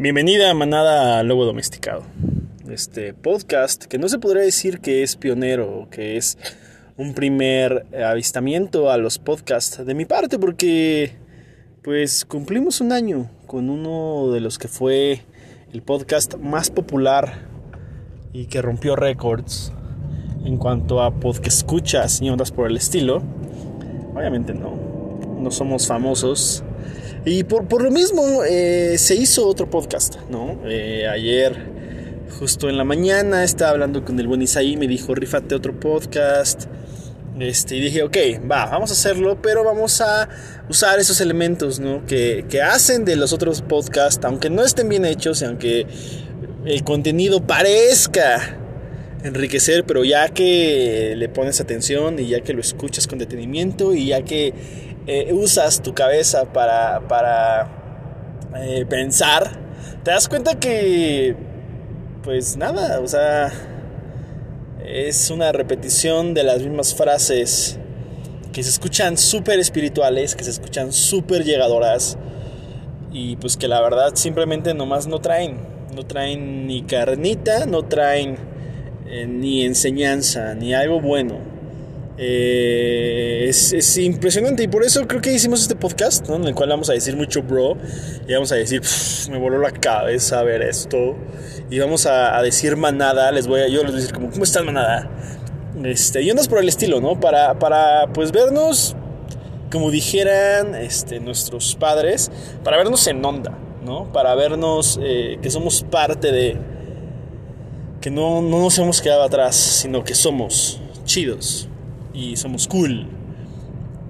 Bienvenida a Manada Lobo Domesticado. Este podcast que no se podría decir que es pionero, que es un primer avistamiento a los podcasts de mi parte, porque pues cumplimos un año con uno de los que fue el podcast más popular y que rompió récords en cuanto a podcast escuchas y ondas por el estilo. Obviamente no, no somos famosos y por, lo mismo eh, se hizo otro podcast, ¿no? Eh, ayer, justo en la mañana, estaba hablando con el buen Isaí, me dijo, rifate otro podcast. Este, y dije, ok, va, vamos a hacerlo, pero vamos a usar esos elementos, ¿no? Que, que hacen de los otros podcasts, aunque no estén bien hechos y aunque el contenido parezca enriquecer, pero ya que le pones atención y ya que lo escuchas con detenimiento y ya que eh, usas tu cabeza para, para eh, pensar, te das cuenta que, pues nada, o sea, es una repetición de las mismas frases que se escuchan súper espirituales, que se escuchan súper llegadoras y pues que la verdad simplemente nomás no traen, no traen ni carnita, no traen eh, ni enseñanza, ni algo bueno. Eh, es, impresionante. Y por eso creo que hicimos este podcast, en el cual vamos a decir mucho bro. Y vamos a decir, me voló la cabeza ver esto y vamos a, decir manada, les voy a, yo les voy a decir como, ¿cómo están manada? Este, y ondas por el estilo, ¿no? Para, para pues vernos, como dijeran este, nuestros padres, para vernos en onda, ¿no? Para vernos eh, que somos parte de, que no, no nos hemos quedado atrás, sino que somos chidos y somos cool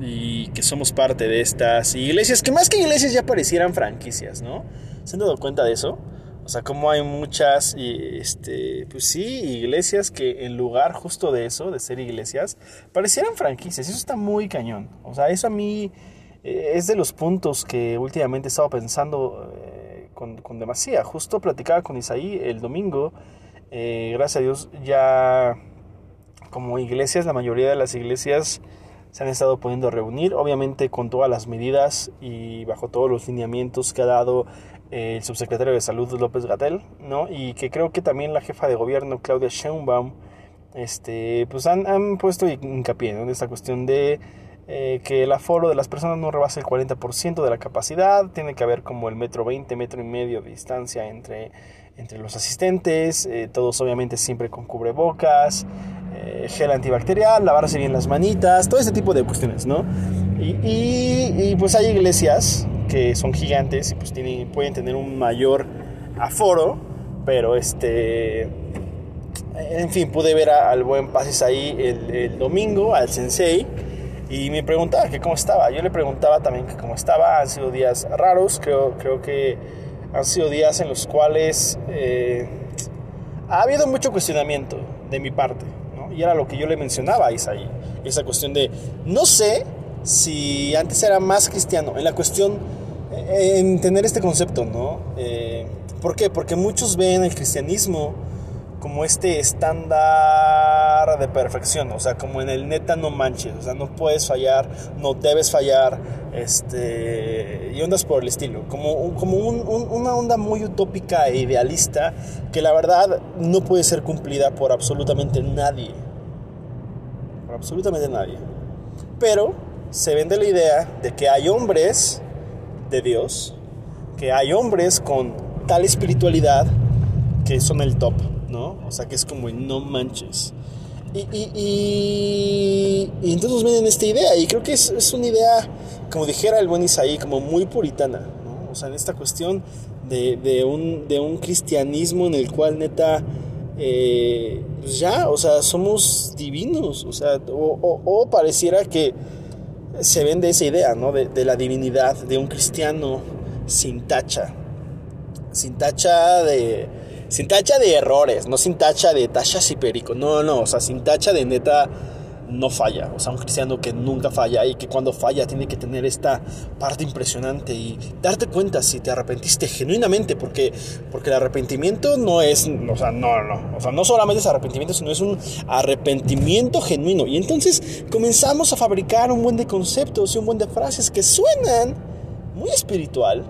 y que somos parte de estas iglesias que más que iglesias ya parecieran franquicias, ¿no? ¿Se han dado cuenta de eso? O sea, como hay muchas, este, pues sí, iglesias que en lugar justo de eso, de ser iglesias, parecieran franquicias. Eso está muy cañón. O sea, eso a mí eh, es de los puntos que últimamente he estado pensando eh, con, con, demasía. Justo platicaba con Isaí el domingo. Eh, gracias a Dios ya como iglesias, la mayoría de las iglesias se han estado pudiendo reunir, obviamente con todas las medidas y bajo todos los lineamientos que ha dado eh, el subsecretario de Salud López Gatel, ¿no? Y que creo que también la jefa de gobierno Claudia Sheinbaum, este, pues han, han puesto hincapié en esta cuestión de eh, que el aforo de las personas no rebase el 40% de la capacidad, tiene que haber como el metro 20, metro y medio de distancia entre, entre los asistentes, eh, todos obviamente siempre con cubrebocas, eh, gel antibacterial, lavarse bien las manitas, todo ese tipo de cuestiones, ¿no? Y, pues hay iglesias que son gigantes y pues tienen, pueden tener un mayor aforo, pero este... En fin, pude ver al buen Pases ahí el, domingo, al sensei, y me preguntaba que cómo estaba. Yo le preguntaba también que cómo estaba. Han sido días raros, creo, creo que han sido días en los cuales eh, ha habido mucho cuestionamiento de mi parte. Y era lo que yo le mencionaba a Isaí. Esa cuestión de, no sé si antes era más cristiano, en la cuestión, eh, en tener este concepto, ¿no? Eh, ¿Por qué? Porque muchos ven el cristianismo como este estándar de perfección, o sea, como en el neta no manches, o sea, no puedes fallar, no debes fallar, este, y ondas por el estilo, como, como una onda muy utópica e idealista que la verdad no puede ser cumplida por absolutamente nadie, por absolutamente nadie, pero se vende la idea de que hay hombres de Dios, que hay hombres con tal espiritualidad que son el top. ¿No? O sea, que es como no manches. Y, y, entonces vienen esta idea, y creo que es, es, una idea, como dijera el buen Isaí, como muy puritana, ¿no? O sea, en esta cuestión de, de, un, de un cristianismo en el cual neta, eh, pues ya, o sea, somos divinos, o sea, o, pareciera que se vende esa idea, ¿no? De la divinidad, de un cristiano sin tacha, sin tacha de sin tacha de errores, no sin tacha de tachas y perico. No, no, o sea, sin tacha de neta no falla. O sea, un cristiano que nunca falla y que cuando falla tiene que tener esta parte impresionante y darte cuenta si te arrepentiste genuinamente, porque, porque el arrepentimiento no es, o sea, no, no, o sea, no solamente es arrepentimiento, sino es un arrepentimiento genuino. Y entonces comenzamos a fabricar un buen de conceptos y un buen de frases que suenan muy espiritual,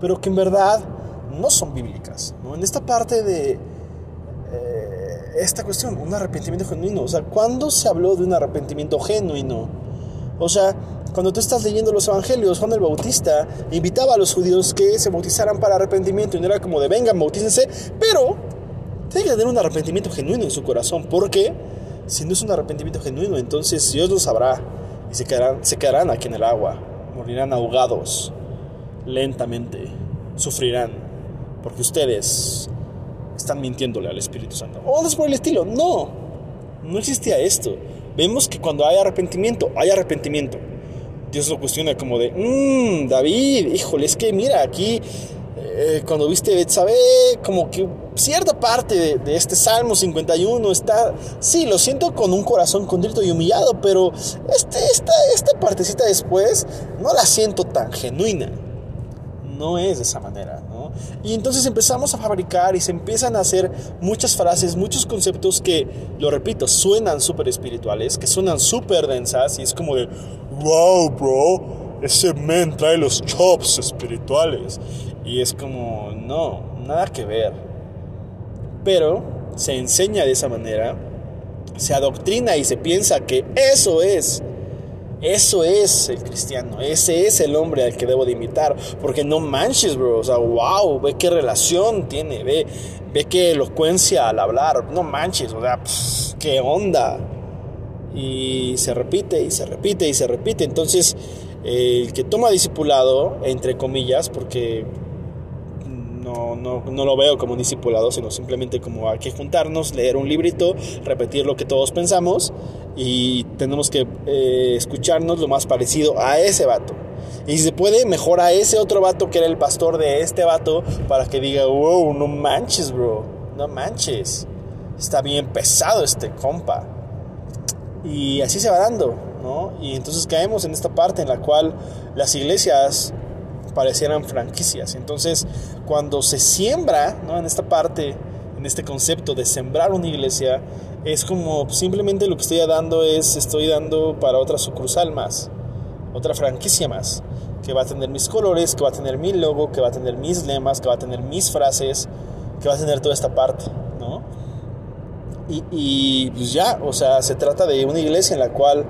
pero que en verdad no son bíblicas. ¿no? En esta parte de eh, esta cuestión, un arrepentimiento genuino. O sea, ¿cuándo se habló de un arrepentimiento genuino? O sea, cuando tú estás leyendo los evangelios, Juan el Bautista invitaba a los judíos que se bautizaran para arrepentimiento y no era como de vengan, bautícense, pero tiene que tener un arrepentimiento genuino en su corazón, porque si no es un arrepentimiento genuino, entonces Dios lo sabrá y se quedarán, se quedarán aquí en el agua, morirán ahogados lentamente, sufrirán, porque ustedes están mintiéndole al Espíritu Santo. O es por el estilo, no, no existía esto. Vemos que cuando hay arrepentimiento, hay arrepentimiento. Dios lo cuestiona como de, mmm, David, híjole, es que mira, aquí eh, cuando viste Betsabé, como que cierta parte de, de, este Salmo 51 está, sí, lo siento con un corazón contrito y humillado, pero este, esta, esta partecita después no la siento tan genuina. No es de esa manera, Y entonces empezamos a fabricar y se empiezan a hacer muchas frases, muchos conceptos que, lo repito, suenan súper espirituales, que suenan súper densas y es como de, wow, bro, ese men trae los chops espirituales. Y es como, no, nada que ver. Pero se enseña de esa manera, se adoctrina y se piensa que eso es, eso es el cristiano, ese es el hombre al que debo de imitar. Porque no manches, bro, o sea, wow, ve qué relación tiene, ve, ve qué elocuencia al hablar, no manches, o sea, pff, qué onda. Y se repite y se repite y se repite. Entonces, el que toma discipulado, entre comillas, porque no, no, no, lo veo como un discipulado, sino simplemente como hay que juntarnos, leer un librito, repetir lo que todos pensamos y tenemos que eh, escucharnos lo más parecido a ese vato. Y si se puede, mejor a ese otro vato que era el pastor de este vato para que diga, wow, no manches, bro, no manches. Está bien pesado este compa. Y así se va dando, ¿no? Y entonces caemos en esta parte en la cual las iglesias parecieran franquicias. Entonces, cuando se siembra, ¿no? En esta parte, en este concepto de sembrar una iglesia, es como simplemente lo que estoy dando es, estoy dando para otra sucursal más, otra franquicia más, que va a tener mis colores, que va a tener mi logo, que va a tener mis lemas, que va a tener mis frases, que va a tener toda esta parte, ¿no? Y, pues ya, o sea, se trata de una iglesia en la cual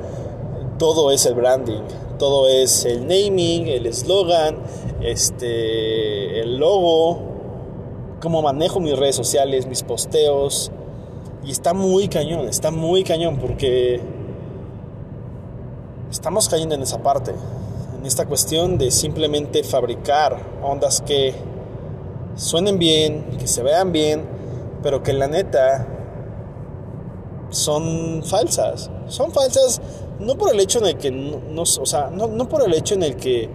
todo es el branding, todo es el naming, el eslogan, este, el logo, cómo manejo mis redes sociales, mis posteos. Y está muy cañón, está muy cañón porque estamos cayendo en esa parte, en esta cuestión de simplemente fabricar ondas que suenen bien, que se vean bien, pero que la neta son falsas. Son falsas no por el hecho en que no, o sea, no, no, por el hecho en el que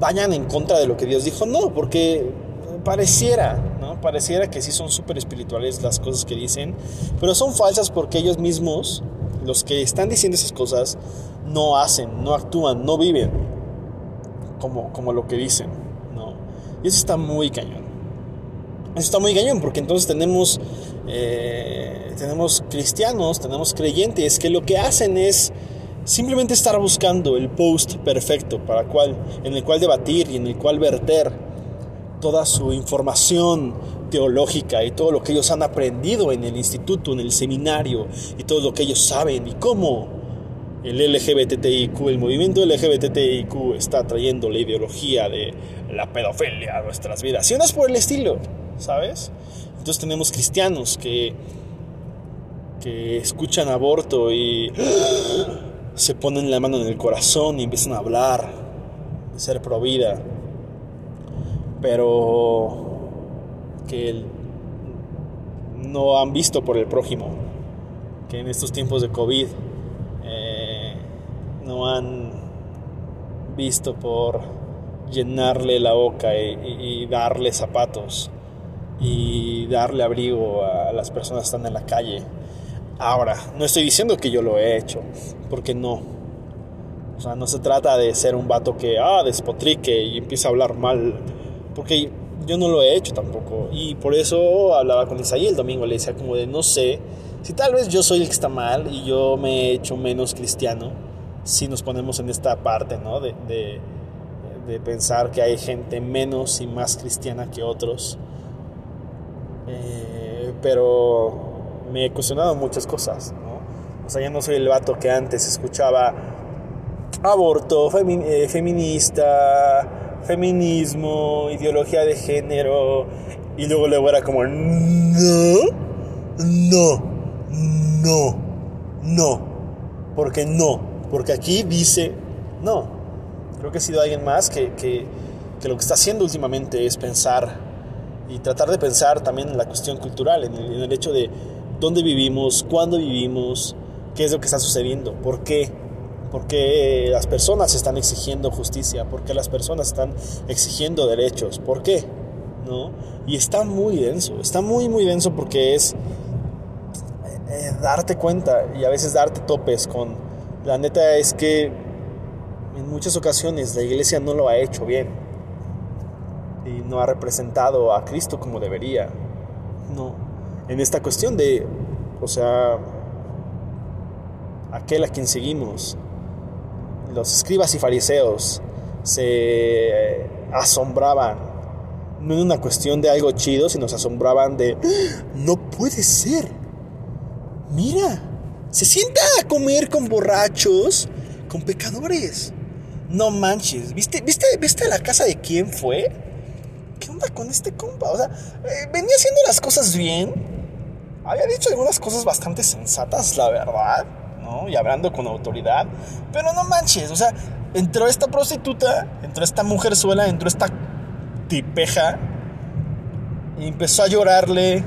vayan en contra de lo que Dios dijo, no, porque pareciera, ¿no? Pareciera que sí son súper espirituales las cosas que dicen, pero son falsas porque ellos mismos, los que están diciendo esas cosas, no hacen, no actúan, no viven como, como lo que dicen, ¿no? Y eso está muy cañón. Eso está muy cañón porque entonces tenemos... Eh, tenemos cristianos, tenemos creyentes que lo que hacen es simplemente estar buscando el post perfecto para cual, en el cual debatir y en el cual verter toda su información teológica y todo lo que ellos han aprendido en el instituto, en el seminario y todo lo que ellos saben y cómo el LGBTIQ, el movimiento LGBTIQ está trayendo la ideología de la pedofilia a nuestras vidas. Y no es por el estilo, ¿sabes? Entonces tenemos cristianos que que escuchan aborto y se ponen la mano en el corazón y empiezan a hablar de ser pro vida, pero que no han visto por el prójimo, que en estos tiempos de COVID eh, no han visto por llenarle la boca y, darle zapatos y darle abrigo a las personas que están en la calle Ahora, no estoy diciendo que yo lo he hecho, porque no. O sea, no se trata de ser un vato que, ah, despotrique y empieza a hablar mal, porque yo no lo he hecho tampoco. Y por eso hablaba con Isaí el domingo, le decía como de, no sé, si tal vez yo soy el que está mal y yo me he hecho menos cristiano, si nos ponemos en esta parte, ¿no? De, de, de pensar que hay gente menos y más cristiana que otros. Eh, pero me he cuestionado muchas cosas, ¿no? O sea, ya no soy el vato que antes escuchaba aborto, eh, feminista, feminismo, ideología de género, y luego luego era como, no, no, no, no, porque no, porque aquí dice, no. Creo que ha sido alguien más que, que, que lo que está haciendo últimamente es pensar y tratar de pensar también en la cuestión cultural, en el, hecho de dónde vivimos, cuándo vivimos, qué es lo que está sucediendo, por qué, por qué las personas están exigiendo justicia, por qué las personas están exigiendo derechos, por qué, ¿no? Y está muy denso, está muy, muy denso porque es eh, darte cuenta y a veces darte topes con, la neta es que en muchas ocasiones la iglesia no lo ha hecho bien y no ha representado a Cristo como debería. No. En esta cuestión de, o sea, aquel a quien seguimos, los escribas y fariseos se asombraban, no en una cuestión de algo chido, sino se asombraban de, ¡Ah! no puede ser. Mira, se sienta a comer con borrachos, con pecadores. No manches, ¿viste, viste, viste la casa de quién fue? ¿qué onda con este compa? O sea, eh, venía haciendo las cosas bien. Había dicho algunas cosas bastante sensatas, la verdad, Y hablando con autoridad. Pero no manches, o sea, entró esta prostituta, entró esta mujerzuela, entró esta tipeja. Y empezó a llorarle.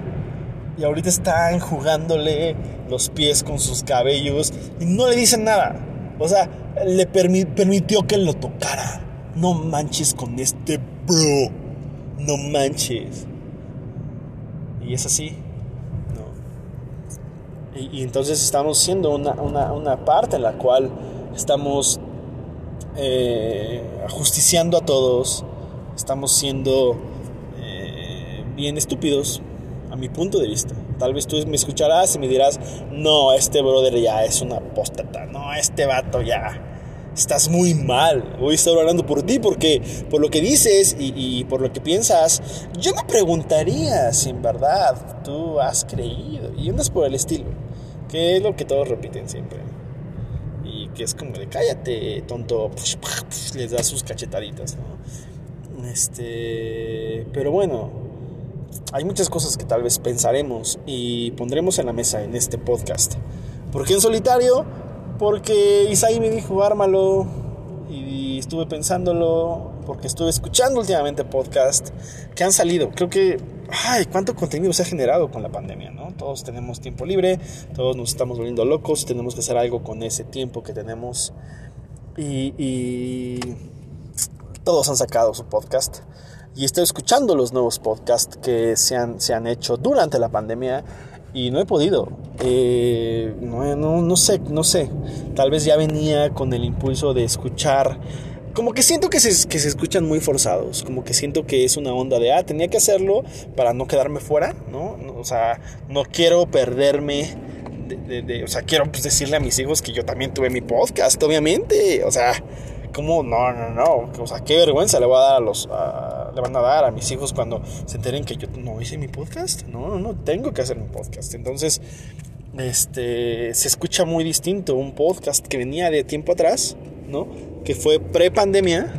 Y ahorita está enjugándole los pies con sus cabellos. Y no le dicen nada. O sea, le permitió que lo tocara. No manches con este bro no manches. Y es así. Y, entonces estamos siendo una, parte en la cual estamos eh, ajusticiando a todos, estamos siendo eh, bien estúpidos, a mi punto de vista. Tal vez tú me escucharás y me dirás, no, este brother ya es una apóstata, no, este vato ya estás muy mal. Voy a estar hablando por ti porque por lo que dices y, por lo que piensas, yo me preguntaría si en verdad tú has creído. Y es por el estilo, que es lo que todos repiten siempre. Y que es como de cállate, tonto, les da sus cachetaditas, ¿no? Este, pero bueno, hay muchas cosas que tal vez pensaremos y pondremos en la mesa en este podcast. Porque en solitario porque Isaí me dijo, ármalo. Y estuve pensándolo, porque estuve escuchando últimamente podcast que han salido. Creo que, ay, cuánto contenido se ha generado con la pandemia, ¿no? Todos tenemos tiempo libre, todos nos estamos volviendo locos, tenemos que hacer algo con ese tiempo que tenemos. Y, todos han sacado su podcast. Y estoy escuchando los nuevos podcasts que se han, se han hecho durante la pandemia y no he podido. Eh, no, no, no, sé, no sé. Tal vez ya venía con el impulso de escuchar. Como que siento que se, que se escuchan muy forzados. Como que siento que es una onda de, ah, tenía que hacerlo para no quedarme fuera, ¿no? O sea, no quiero perderme. De, de, o sea, quiero pues, decirle a mis hijos que yo también tuve mi podcast, obviamente. O sea, ¿cómo? No, no, no. O sea, qué vergüenza le voy a dar a los le van a dar a mis hijos cuando se enteren que yo no hice mi podcast. No, no, tengo que hacer un podcast. Entonces, este, se escucha muy distinto un podcast que venía de tiempo atrás, ¿no? Que fue pre-pandemia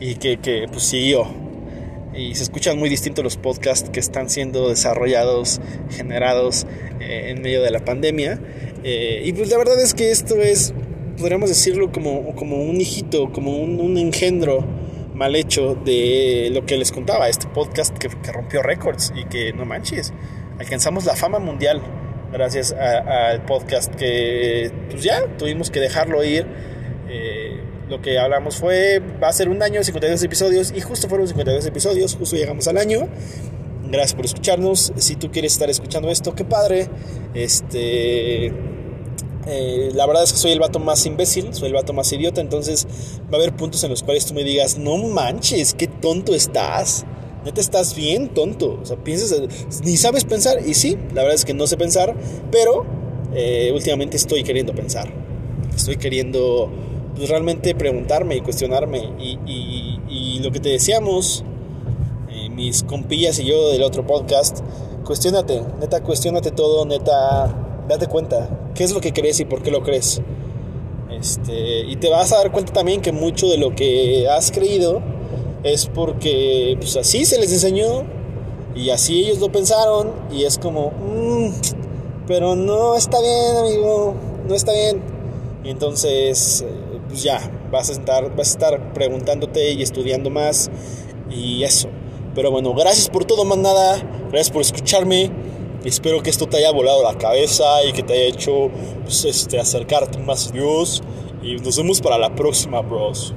y que, que pues siguió. Y se escuchan muy distintos los podcasts que están siendo desarrollados, generados eh, en medio de la pandemia. Eh, y pues la verdad es que esto es, podríamos decirlo como, como un hijito, como un, un engendro mal hecho de lo que les contaba, este podcast que, rompió récords y que no manches, alcanzamos la fama mundial gracias al podcast que pues ya tuvimos que dejarlo ir. Eh, lo que hablamos fue, va a ser un año, 52 episodios y justo fueron 52 episodios, justo llegamos al año. Gracias por escucharnos. Si tú quieres estar escuchando esto, qué padre. Este eh, la verdad es que soy el vato más imbécil, soy el vato más idiota, entonces va a haber puntos en los cuales tú me digas, no manches, qué tonto estás. te estás bien tonto. O sea, piensas, ni sabes pensar. Y sí, la verdad es que no sé pensar, pero eh, últimamente estoy queriendo pensar. Estoy queriendo pues, realmente preguntarme y cuestionarme y, lo que te decíamos, eh, mis compillas y yo del otro podcast, cuestionate, neta, cuestionate todo, neta, date cuenta, qué es lo que crees y por qué lo crees. Este, y te vas a dar cuenta también que mucho de lo que has creído es porque pues así se les enseñó y así ellos lo pensaron y es como, mm, pero no está bien, amigo, no está bien. Y entonces, eh, pues ya, vas a estar, vas a estar preguntándote y estudiando más y eso. Pero bueno, gracias por todo, más nada. Gracias por escucharme. Espero que esto te haya volado la cabeza y que te haya hecho pues, este, acercarte más a Dios. Y nos vemos para la próxima, bros.